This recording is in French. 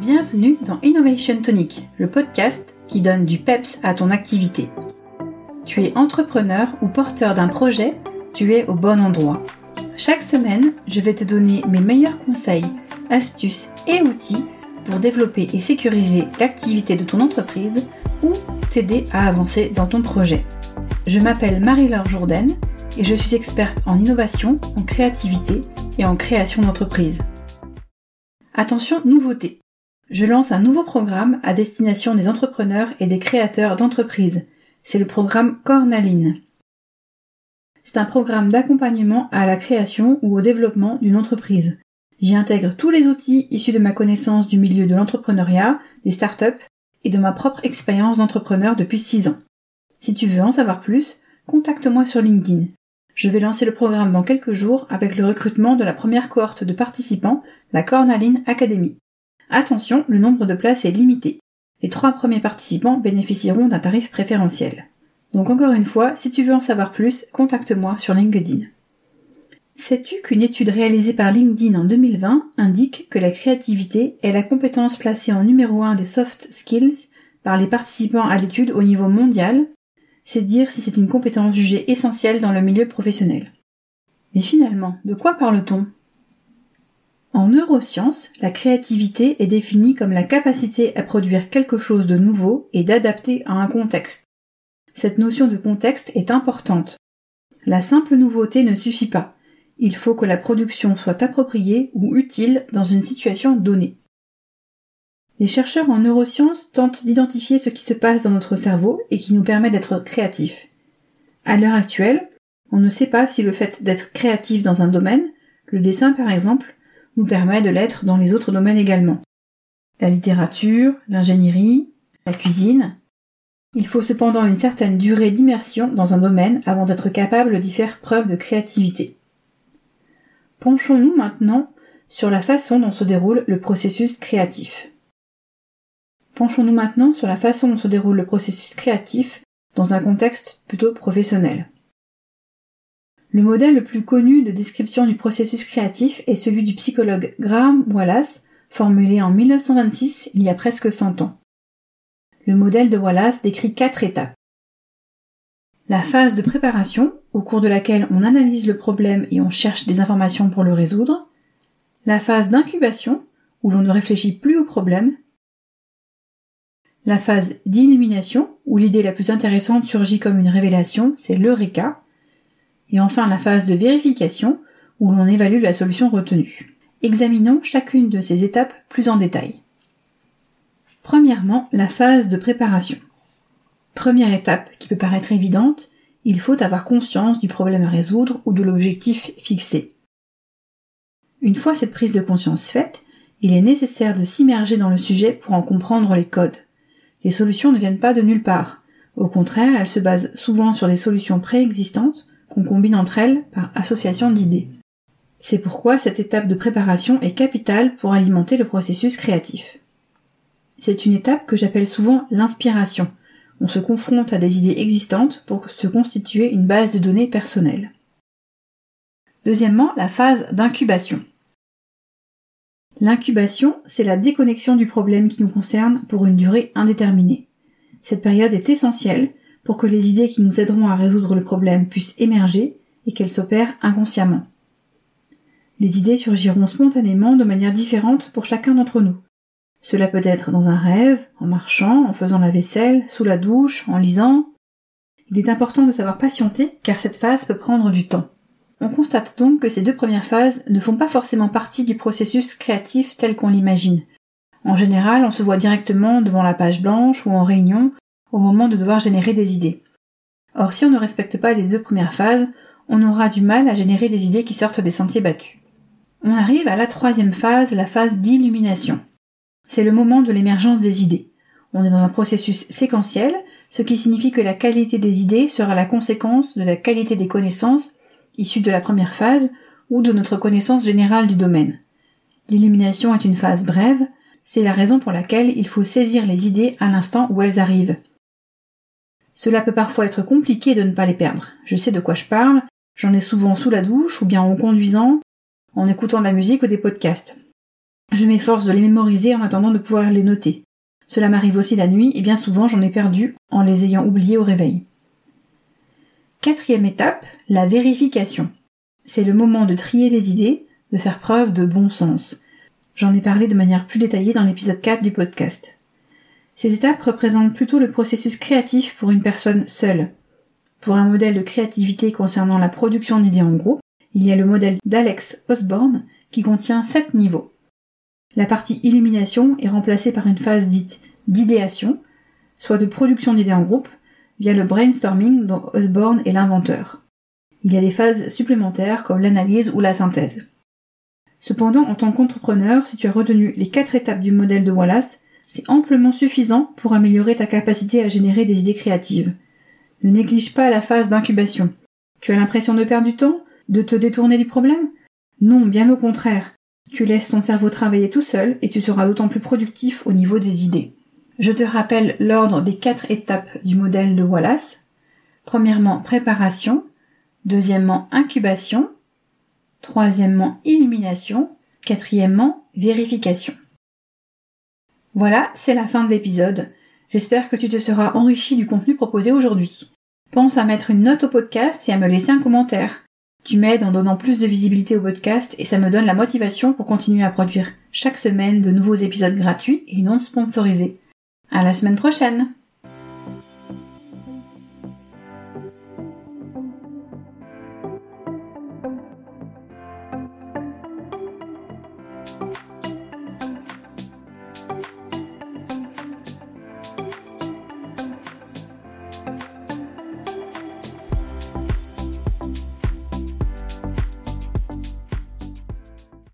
Bienvenue dans Innovation Tonic, le podcast qui donne du PEPS à ton activité. Tu es entrepreneur ou porteur d'un projet, tu es au bon endroit. Chaque semaine, je vais te donner mes meilleurs conseils, astuces et outils pour développer et sécuriser l'activité de ton entreprise ou t'aider à avancer dans ton projet. Je m'appelle Marie-Laure Jourdain et je suis experte en innovation, en créativité et en création d'entreprise. Attention, nouveauté. Je lance un nouveau programme à destination des entrepreneurs et des créateurs d'entreprises. C'est le programme Cornaline. C'est un programme d'accompagnement à la création ou au développement d'une entreprise. J'y intègre tous les outils issus de ma connaissance du milieu de l'entrepreneuriat, des startups et de ma propre expérience d'entrepreneur depuis 6 ans. Si tu veux en savoir plus, contacte-moi sur LinkedIn. Je vais lancer le programme dans quelques jours avec le recrutement de la première cohorte de participants, la Cornaline Academy. Attention, le nombre de places est limité. Les trois premiers participants bénéficieront d'un tarif préférentiel. Donc encore une fois, si tu veux en savoir plus, contacte-moi sur LinkedIn. Sais-tu qu'une étude réalisée par LinkedIn en 2020 indique que la créativité est la compétence placée en numéro un des soft skills par les participants à l'étude au niveau mondial? C'est dire si c'est une compétence jugée essentielle dans le milieu professionnel. Mais finalement, de quoi parle-t-on? En neurosciences, la créativité est définie comme la capacité à produire quelque chose de nouveau et d'adapter à un contexte. Cette notion de contexte est importante. La simple nouveauté ne suffit pas. Il faut que la production soit appropriée ou utile dans une situation donnée. Les chercheurs en neurosciences tentent d'identifier ce qui se passe dans notre cerveau et qui nous permet d'être créatifs. À l'heure actuelle, on ne sait pas si le fait d'être créatif dans un domaine, le dessin par exemple, nous permet de l'être dans les autres domaines également. La littérature, l'ingénierie, la cuisine. Il faut cependant une certaine durée d'immersion dans un domaine avant d'être capable d'y faire preuve de créativité. Penchons-nous maintenant sur la façon dont se déroule le processus créatif. Penchons-nous maintenant sur la façon dont se déroule le processus créatif dans un contexte plutôt professionnel. Le modèle le plus connu de description du processus créatif est celui du psychologue Graham Wallace, formulé en 1926, il y a presque 100 ans. Le modèle de Wallace décrit quatre étapes. La phase de préparation, au cours de laquelle on analyse le problème et on cherche des informations pour le résoudre. La phase d'incubation, où l'on ne réfléchit plus au problème, la phase d'illumination, où l'idée la plus intéressante surgit comme une révélation, c'est l'eureka. Et enfin la phase de vérification, où l'on évalue la solution retenue. Examinons chacune de ces étapes plus en détail. Premièrement, la phase de préparation. Première étape qui peut paraître évidente, il faut avoir conscience du problème à résoudre ou de l'objectif fixé. Une fois cette prise de conscience faite, il est nécessaire de s'immerger dans le sujet pour en comprendre les codes. Les solutions ne viennent pas de nulle part. Au contraire, elles se basent souvent sur des solutions préexistantes combine entre elles par association d'idées. C'est pourquoi cette étape de préparation est capitale pour alimenter le processus créatif. C'est une étape que j'appelle souvent l'inspiration. On se confronte à des idées existantes pour se constituer une base de données personnelle. Deuxièmement, la phase d'incubation. L'incubation, c'est la déconnexion du problème qui nous concerne pour une durée indéterminée. Cette période est essentielle pour que les idées qui nous aideront à résoudre le problème puissent émerger et qu'elles s'opèrent inconsciemment. Les idées surgiront spontanément de manière différente pour chacun d'entre nous. Cela peut être dans un rêve, en marchant, en faisant la vaisselle, sous la douche, en lisant. Il est important de savoir patienter car cette phase peut prendre du temps. On constate donc que ces deux premières phases ne font pas forcément partie du processus créatif tel qu'on l'imagine. En général, on se voit directement devant la page blanche ou en réunion au moment de devoir générer des idées. Or, si on ne respecte pas les deux premières phases, on aura du mal à générer des idées qui sortent des sentiers battus. On arrive à la troisième phase, la phase d'illumination. C'est le moment de l'émergence des idées. On est dans un processus séquentiel, ce qui signifie que la qualité des idées sera la conséquence de la qualité des connaissances issue de la première phase ou de notre connaissance générale du domaine. L'illumination est une phase brève, c'est la raison pour laquelle il faut saisir les idées à l'instant où elles arrivent. Cela peut parfois être compliqué de ne pas les perdre. Je sais de quoi je parle, j'en ai souvent sous la douche ou bien en conduisant, en écoutant de la musique ou des podcasts. Je m'efforce de les mémoriser en attendant de pouvoir les noter. Cela m'arrive aussi la nuit et bien souvent j'en ai perdu en les ayant oubliés au réveil. Quatrième étape, la vérification. C'est le moment de trier les idées, de faire preuve de bon sens. J'en ai parlé de manière plus détaillée dans l'épisode 4 du podcast. Ces étapes représentent plutôt le processus créatif pour une personne seule. Pour un modèle de créativité concernant la production d'idées en groupe, il y a le modèle d'Alex Osborne qui contient 7 niveaux. La partie illumination est remplacée par une phase dite d'idéation, soit de production d'idées en groupe, via le brainstorming dont Osborne est l'inventeur. Il y a des phases supplémentaires comme l'analyse ou la synthèse. Cependant, en tant qu'entrepreneur, si tu as retenu les quatre étapes du modèle de Wallace, c'est amplement suffisant pour améliorer ta capacité à générer des idées créatives. Ne néglige pas la phase d'incubation. Tu as l'impression de perdre du temps? De te détourner du problème? Non, bien au contraire. Tu laisses ton cerveau travailler tout seul et tu seras d'autant plus productif au niveau des idées. Je te rappelle l'ordre des quatre étapes du modèle de Wallace. Premièrement, préparation. Deuxièmement, incubation. Troisièmement, illumination. Quatrièmement, vérification. Voilà, c'est la fin de l'épisode. J'espère que tu te seras enrichi du contenu proposé aujourd'hui. Pense à mettre une note au podcast et à me laisser un commentaire. Tu m'aides en donnant plus de visibilité au podcast et ça me donne la motivation pour continuer à produire chaque semaine de nouveaux épisodes gratuits et non sponsorisés. À la semaine prochaine!